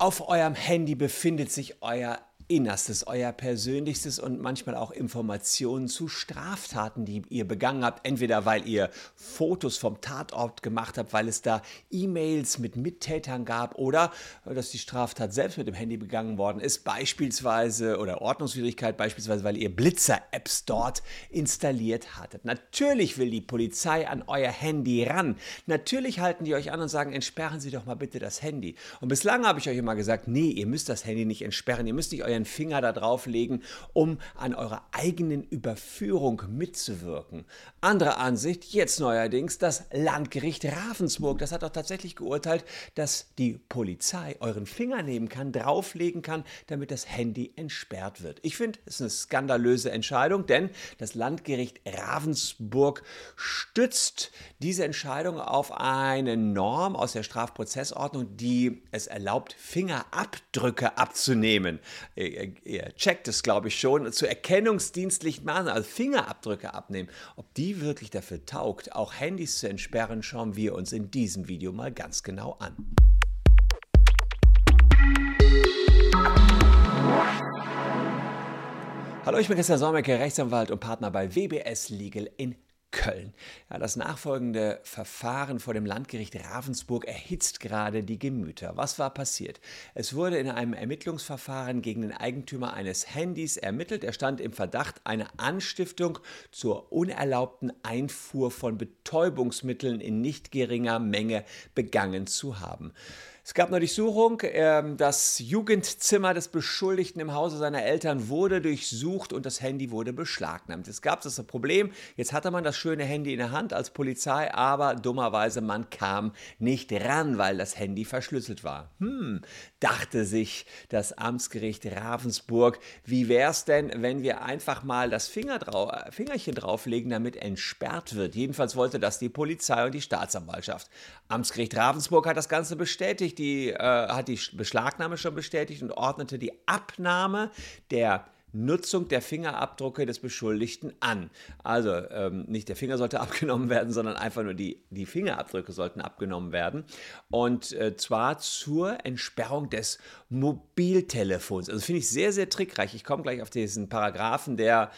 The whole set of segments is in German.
Auf eurem Handy befindet sich euer Innerstes, euer Persönlichstes und manchmal auch Informationen zu Straftaten, die ihr begangen habt. Entweder weil ihr Fotos vom Tatort gemacht habt, weil es da E-Mails mit Mittätern gab oder dass die Straftat selbst mit dem Handy begangen worden ist, beispielsweise oder Ordnungswidrigkeit, beispielsweise weil ihr Blitzer-Apps dort installiert hattet. Natürlich will die Polizei an euer Handy ran. Natürlich halten die euch an und sagen, entsperren Sie doch mal bitte das Handy. Und bislang habe ich euch immer gesagt, nee, ihr müsst das Handy nicht entsperren, ihr müsst nicht euer euren Finger da drauf legen, um an eurer eigenen Überführung mitzuwirken. Andere Ansicht, jetzt neuerdings das Landgericht Ravensburg, das hat doch tatsächlich geurteilt, dass die Polizei euren Finger nehmen kann, drauflegen kann, damit das Handy entsperrt wird. Ich finde, es ist eine skandalöse Entscheidung, denn das Landgericht Ravensburg stützt diese Entscheidung auf eine Norm aus der Strafprozessordnung, die es erlaubt, Fingerabdrücke abzunehmen ihr checkt es, glaube ich, schon, zu erkennungsdienstlichen Maßnahmen, also Fingerabdrücke abnehmen. Ob die wirklich dafür taugt, auch Handys zu entsperren, schauen wir uns in diesem Video mal ganz genau an. Hallo, ich bin Christian Solmecke, Rechtsanwalt und Partner bei WBS Legal in Köln. Ja, das nachfolgende Verfahren vor dem Landgericht Ravensburg erhitzt gerade die Gemüter. Was war passiert? Es wurde in einem Ermittlungsverfahren gegen den Eigentümer eines Handys ermittelt. Er stand im Verdacht, eine Anstiftung zur unerlaubten Einfuhr von Betäubungsmitteln in nicht geringer Menge begangen zu haben. Es gab eine Durchsuchung. Ähm, das Jugendzimmer des Beschuldigten im Hause seiner Eltern wurde durchsucht und das Handy wurde beschlagnahmt. Es gab das Problem, jetzt hatte man das schöne Handy in der Hand als Polizei, aber dummerweise man kam nicht ran, weil das Handy verschlüsselt war. Hm, dachte sich das Amtsgericht Ravensburg, wie wäre es denn, wenn wir einfach mal das Finger drau Fingerchen drauflegen, damit entsperrt wird? Jedenfalls wollte das die Polizei und die Staatsanwaltschaft. Amtsgericht Ravensburg hat das Ganze bestätigt die, äh, hat die Beschlagnahme schon bestätigt und ordnete die Abnahme der Nutzung der Fingerabdrücke des Beschuldigten an. Also ähm, nicht der Finger sollte abgenommen werden, sondern einfach nur die, die Fingerabdrücke sollten abgenommen werden. Und äh, zwar zur Entsperrung des Mobiltelefons. Also finde ich sehr, sehr trickreich. Ich komme gleich auf diesen Paragraphen, der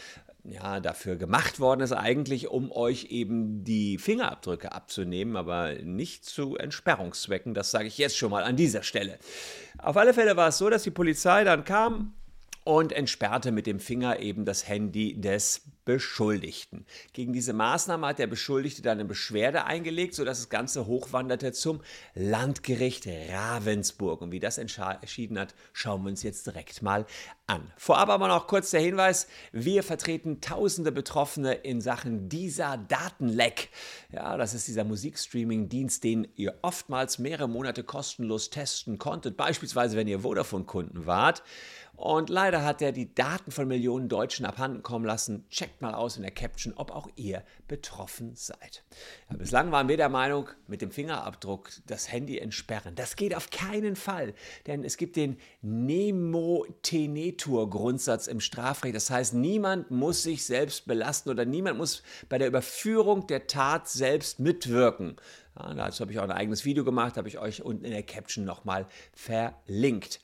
ja, dafür gemacht worden ist, eigentlich, um euch eben die Fingerabdrücke abzunehmen, aber nicht zu Entsperrungszwecken. Das sage ich jetzt schon mal an dieser Stelle. Auf alle Fälle war es so, dass die Polizei dann kam und entsperrte mit dem Finger eben das Handy des Beschuldigten. Gegen diese Maßnahme hat der Beschuldigte dann eine Beschwerde eingelegt, sodass das Ganze hochwanderte zum Landgericht Ravensburg. Und wie das entschieden hat, schauen wir uns jetzt direkt mal an. Vorab aber noch kurz der Hinweis, wir vertreten tausende Betroffene in Sachen dieser Datenleck. Ja, das ist dieser Musikstreaming-Dienst, den ihr oftmals mehrere Monate kostenlos testen konntet, beispielsweise wenn ihr Vodafone-Kunden wart. Und leider hat er die Daten von Millionen Deutschen abhanden kommen lassen. Checkt mal aus in der Caption, ob auch ihr betroffen seid. Ja, bislang waren wir der Meinung, mit dem Fingerabdruck das Handy entsperren. Das geht auf keinen Fall, denn es gibt den Nemo-Tenetur-Grundsatz im Strafrecht. Das heißt, niemand muss sich selbst belasten oder niemand muss bei der Überführung der Tat selbst mitwirken. Ja, dazu habe ich auch ein eigenes Video gemacht, habe ich euch unten in der Caption nochmal verlinkt.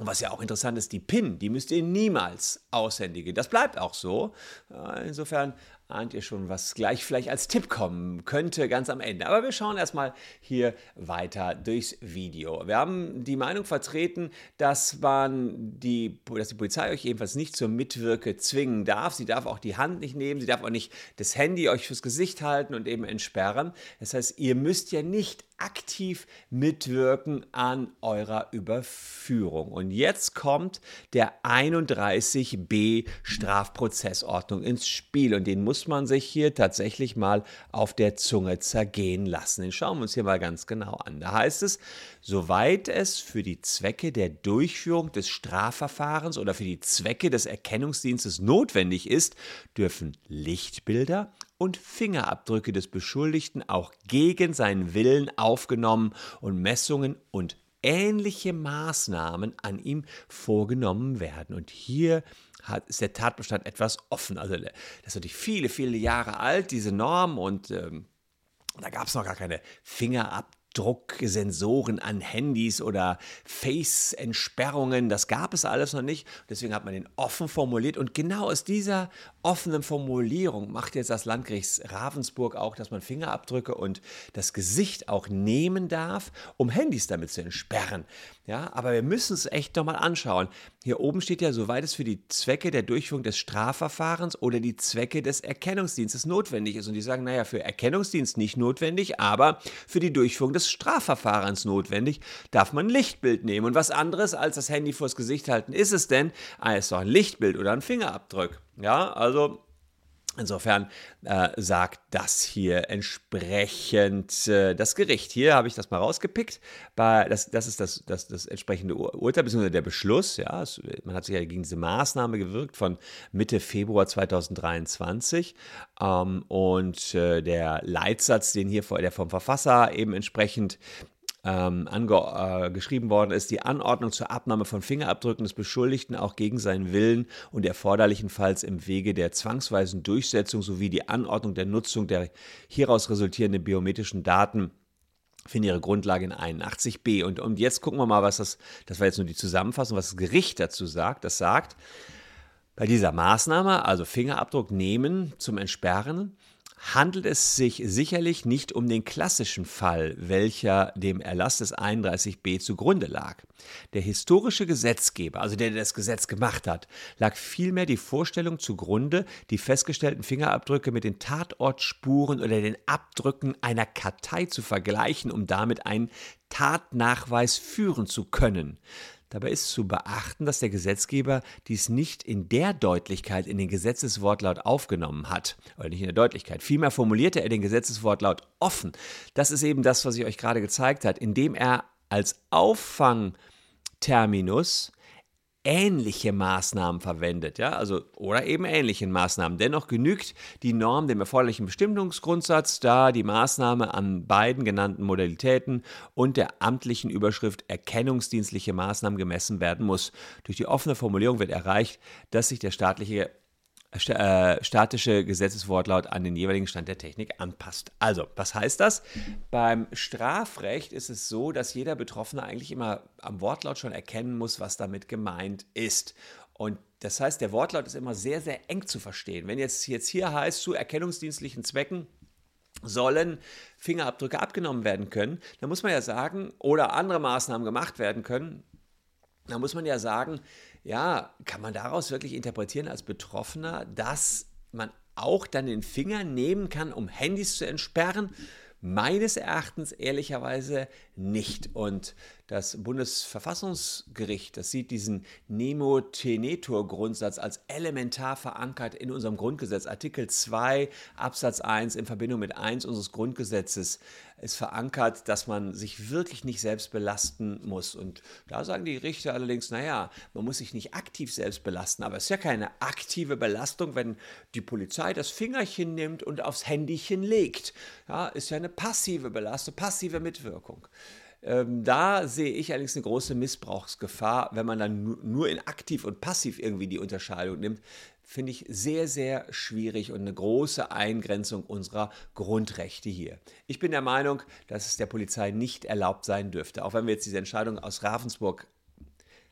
Und was ja auch interessant ist, die PIN, die müsst ihr niemals aushändigen. Das bleibt auch so. Insofern ahnt ihr schon, was gleich vielleicht als Tipp kommen könnte, ganz am Ende. Aber wir schauen erstmal hier weiter durchs Video. Wir haben die Meinung vertreten, dass man die, dass die Polizei euch ebenfalls nicht zur Mitwirke zwingen darf. Sie darf auch die Hand nicht nehmen, sie darf auch nicht das Handy euch fürs Gesicht halten und eben entsperren. Das heißt, ihr müsst ja nicht aktiv mitwirken an eurer Überführung. Und jetzt kommt der 31b Strafprozessordnung ins Spiel und den muss man sich hier tatsächlich mal auf der Zunge zergehen lassen. Den schauen wir uns hier mal ganz genau an. Da heißt es, soweit es für die Zwecke der Durchführung des Strafverfahrens oder für die Zwecke des Erkennungsdienstes notwendig ist, dürfen Lichtbilder, und Fingerabdrücke des Beschuldigten auch gegen seinen Willen aufgenommen und Messungen und ähnliche Maßnahmen an ihm vorgenommen werden. Und hier hat, ist der Tatbestand etwas offen. Also das ist natürlich viele, viele Jahre alt, diese Norm, und ähm, da gab es noch gar keine Fingerabdrücke. Abdrucksensoren an Handys oder Face-Entsperrungen. Das gab es alles noch nicht. Deswegen hat man den offen formuliert. Und genau aus dieser offenen Formulierung macht jetzt das Landgericht Ravensburg auch, dass man Fingerabdrücke und das Gesicht auch nehmen darf, um Handys damit zu entsperren. Ja, aber wir müssen es echt nochmal anschauen. Hier oben steht ja, soweit es für die Zwecke der Durchführung des Strafverfahrens oder die Zwecke des Erkennungsdienstes notwendig ist. Und die sagen, naja, für Erkennungsdienst nicht notwendig, aber für die Durchführung des Strafverfahrens notwendig, darf man ein Lichtbild nehmen. Und was anderes als das Handy vors Gesicht halten ist es denn? Ah, ist doch ein Lichtbild oder ein Fingerabdruck. Ja, also Insofern äh, sagt das hier entsprechend äh, das Gericht. Hier habe ich das mal rausgepickt. Bei, das, das ist das, das, das entsprechende Urteil, beziehungsweise der Beschluss. Ja, es, man hat sich ja gegen diese Maßnahme gewirkt von Mitte Februar 2023. Ähm, und äh, der Leitsatz, den hier der vom Verfasser eben entsprechend ähm, äh, geschrieben worden ist, die Anordnung zur Abnahme von Fingerabdrücken des Beschuldigten auch gegen seinen Willen und erforderlichenfalls im Wege der zwangsweisen Durchsetzung sowie die Anordnung der Nutzung der hieraus resultierenden biometrischen Daten finden ihre Grundlage in 81b. Und, und jetzt gucken wir mal, was das, das war jetzt nur die Zusammenfassung, was das Gericht dazu sagt. Das sagt, bei dieser Maßnahme, also Fingerabdruck nehmen zum Entsperren, handelt es sich sicherlich nicht um den klassischen Fall, welcher dem Erlass des 31b zugrunde lag. Der historische Gesetzgeber, also der, der das Gesetz gemacht hat, lag vielmehr die Vorstellung zugrunde, die festgestellten Fingerabdrücke mit den Tatortspuren oder den Abdrücken einer Kartei zu vergleichen, um damit einen Tatnachweis führen zu können. Dabei ist zu beachten, dass der Gesetzgeber dies nicht in der Deutlichkeit in den Gesetzeswortlaut aufgenommen hat, oder nicht in der Deutlichkeit. Vielmehr formulierte er den Gesetzeswortlaut offen. Das ist eben das, was ich euch gerade gezeigt habe, indem er als Auffangterminus ähnliche Maßnahmen verwendet, ja, also oder eben ähnlichen Maßnahmen. Dennoch genügt die Norm dem erforderlichen Bestimmungsgrundsatz, da die Maßnahme an beiden genannten Modalitäten und der amtlichen Überschrift erkennungsdienstliche Maßnahmen gemessen werden muss. Durch die offene Formulierung wird erreicht, dass sich der staatliche statische Gesetzeswortlaut an den jeweiligen Stand der Technik anpasst. Also, was heißt das? Beim Strafrecht ist es so, dass jeder Betroffene eigentlich immer am Wortlaut schon erkennen muss, was damit gemeint ist. Und das heißt, der Wortlaut ist immer sehr, sehr eng zu verstehen. Wenn jetzt, jetzt hier heißt, zu erkennungsdienstlichen Zwecken, sollen Fingerabdrücke abgenommen werden können, dann muss man ja sagen, oder andere Maßnahmen gemacht werden können, dann muss man ja sagen, ja, kann man daraus wirklich interpretieren als Betroffener, dass man auch dann den Finger nehmen kann, um Handys zu entsperren? Meines Erachtens ehrlicherweise nicht. Und das Bundesverfassungsgericht, das sieht diesen Nemo Tenetur Grundsatz als elementar verankert in unserem Grundgesetz. Artikel 2 Absatz 1 in Verbindung mit 1 unseres Grundgesetzes ist verankert, dass man sich wirklich nicht selbst belasten muss. Und da sagen die Richter allerdings, naja, man muss sich nicht aktiv selbst belasten, aber es ist ja keine aktive Belastung, wenn die Polizei das Fingerchen nimmt und aufs Handychen legt. Ja, ist ja eine passive Belastung, passive Mitwirkung. Ähm, da sehe ich allerdings eine große Missbrauchsgefahr, wenn man dann nur in aktiv und passiv irgendwie die Unterscheidung nimmt. Finde ich sehr, sehr schwierig und eine große Eingrenzung unserer Grundrechte hier. Ich bin der Meinung, dass es der Polizei nicht erlaubt sein dürfte. Auch wenn wir jetzt diese Entscheidung aus Ravensburg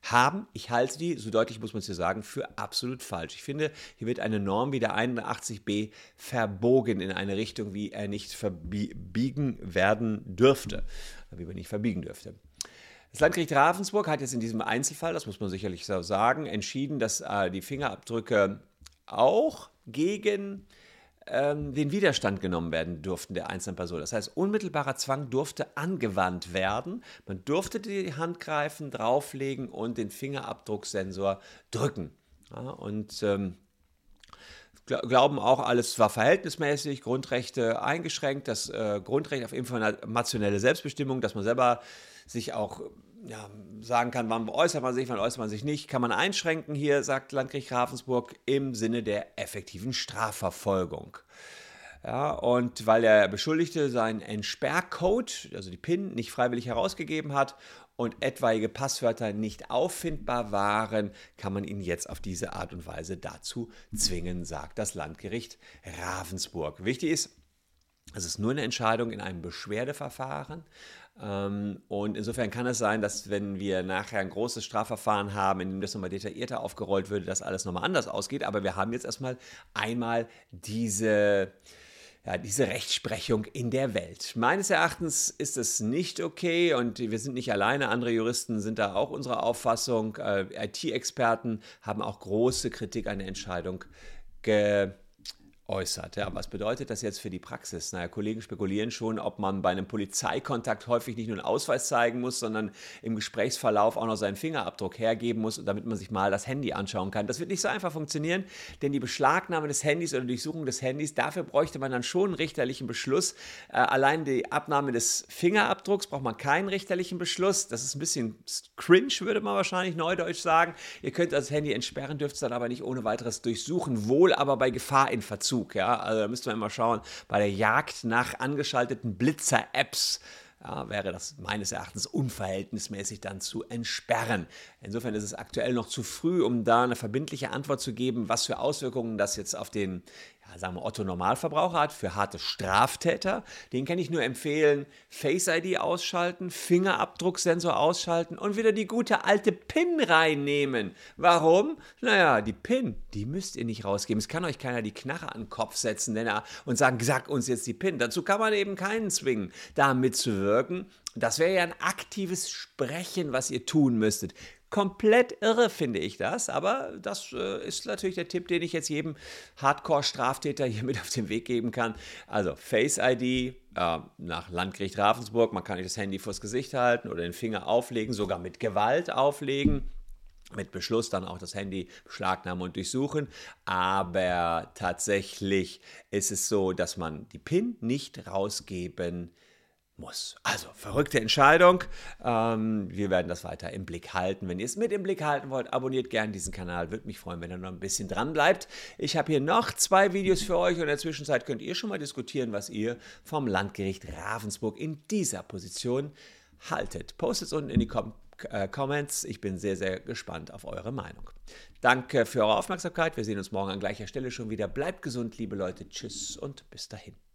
haben. Ich halte die, so deutlich muss man es hier sagen, für absolut falsch. Ich finde, hier wird eine Norm wie der 81b verbogen in eine Richtung, wie er nicht verbiegen werden dürfte wie man nicht verbiegen dürfte. Das Landgericht Ravensburg hat jetzt in diesem Einzelfall, das muss man sicherlich so sagen, entschieden, dass äh, die Fingerabdrücke auch gegen ähm, den Widerstand genommen werden durften der einzelnen Person. Das heißt, unmittelbarer Zwang durfte angewandt werden. Man durfte die Hand greifen, drauflegen und den Fingerabdrucksensor drücken. Ja, und ähm, glauben auch, alles war verhältnismäßig, Grundrechte eingeschränkt, das äh, Grundrecht auf informationelle Selbstbestimmung, dass man selber sich auch ja, sagen kann, wann äußert man sich, wann äußert man sich nicht, kann man einschränken hier, sagt Landgericht Ravensburg, im Sinne der effektiven Strafverfolgung. Ja, und weil der Beschuldigte seinen Entsperrcode, also die PIN, nicht freiwillig herausgegeben hat und etwaige Passwörter nicht auffindbar waren, kann man ihn jetzt auf diese Art und Weise dazu zwingen, sagt das Landgericht Ravensburg. Wichtig ist, es ist nur eine Entscheidung in einem Beschwerdeverfahren. Ähm, und insofern kann es sein, dass wenn wir nachher ein großes Strafverfahren haben, in dem das nochmal detaillierter aufgerollt würde, dass alles nochmal anders ausgeht. Aber wir haben jetzt erstmal einmal diese ja, diese Rechtsprechung in der Welt. Meines Erachtens ist es nicht okay und wir sind nicht alleine. Andere Juristen sind da auch unserer Auffassung. Äh, IT-Experten haben auch große Kritik an der Entscheidung geäußert äußert. Ja, was bedeutet das jetzt für die Praxis? Naja, Kollegen spekulieren schon, ob man bei einem Polizeikontakt häufig nicht nur einen Ausweis zeigen muss, sondern im Gesprächsverlauf auch noch seinen Fingerabdruck hergeben muss, damit man sich mal das Handy anschauen kann. Das wird nicht so einfach funktionieren, denn die Beschlagnahme des Handys oder Durchsuchung des Handys, dafür bräuchte man dann schon einen richterlichen Beschluss. Äh, allein die Abnahme des Fingerabdrucks braucht man keinen richterlichen Beschluss. Das ist ein bisschen cringe, würde man wahrscheinlich neudeutsch sagen. Ihr könnt das Handy entsperren, dürft es dann aber nicht ohne weiteres durchsuchen, wohl aber bei Gefahr in Verzug. Zug. Ja? Also da müsste man immer schauen, bei der Jagd nach angeschalteten Blitzer-Apps ja, wäre das meines Erachtens unverhältnismäßig dann zu entsperren. Insofern ist es aktuell noch zu früh, um da eine verbindliche Antwort zu geben, was für Auswirkungen das jetzt auf den ja, sagen wir Otto Normalverbraucher hat, für harte Straftäter. Den kann ich nur empfehlen, Face ID ausschalten, Fingerabdrucksensor ausschalten und wieder die gute alte PIN reinnehmen. Warum? Naja, die PIN, die müsst ihr nicht rausgeben. Es kann euch keiner die Knarre an den Kopf setzen denn er, und sagen, sag uns jetzt die PIN. Dazu kann man eben keinen zwingen, da mitzuwirken. Das wäre ja ein aktives Sprechen, was ihr tun müsstet. Komplett irre finde ich das, aber das äh, ist natürlich der Tipp, den ich jetzt jedem Hardcore-Straftäter hier mit auf den Weg geben kann. Also Face ID äh, nach Landgericht Ravensburg, man kann nicht das Handy vors Gesicht halten oder den Finger auflegen, sogar mit Gewalt auflegen mit Beschluss dann auch das Handy beschlagnahmen und durchsuchen. Aber tatsächlich ist es so, dass man die PIN nicht rausgeben kann muss. Also, verrückte Entscheidung. Ähm, wir werden das weiter im Blick halten. Wenn ihr es mit im Blick halten wollt, abonniert gerne diesen Kanal. Würde mich freuen, wenn ihr noch ein bisschen dran bleibt. Ich habe hier noch zwei Videos für euch und in der Zwischenzeit könnt ihr schon mal diskutieren, was ihr vom Landgericht Ravensburg in dieser Position haltet. Postet es unten in die Kom äh, Comments. Ich bin sehr, sehr gespannt auf eure Meinung. Danke für eure Aufmerksamkeit. Wir sehen uns morgen an gleicher Stelle schon wieder. Bleibt gesund, liebe Leute. Tschüss und bis dahin.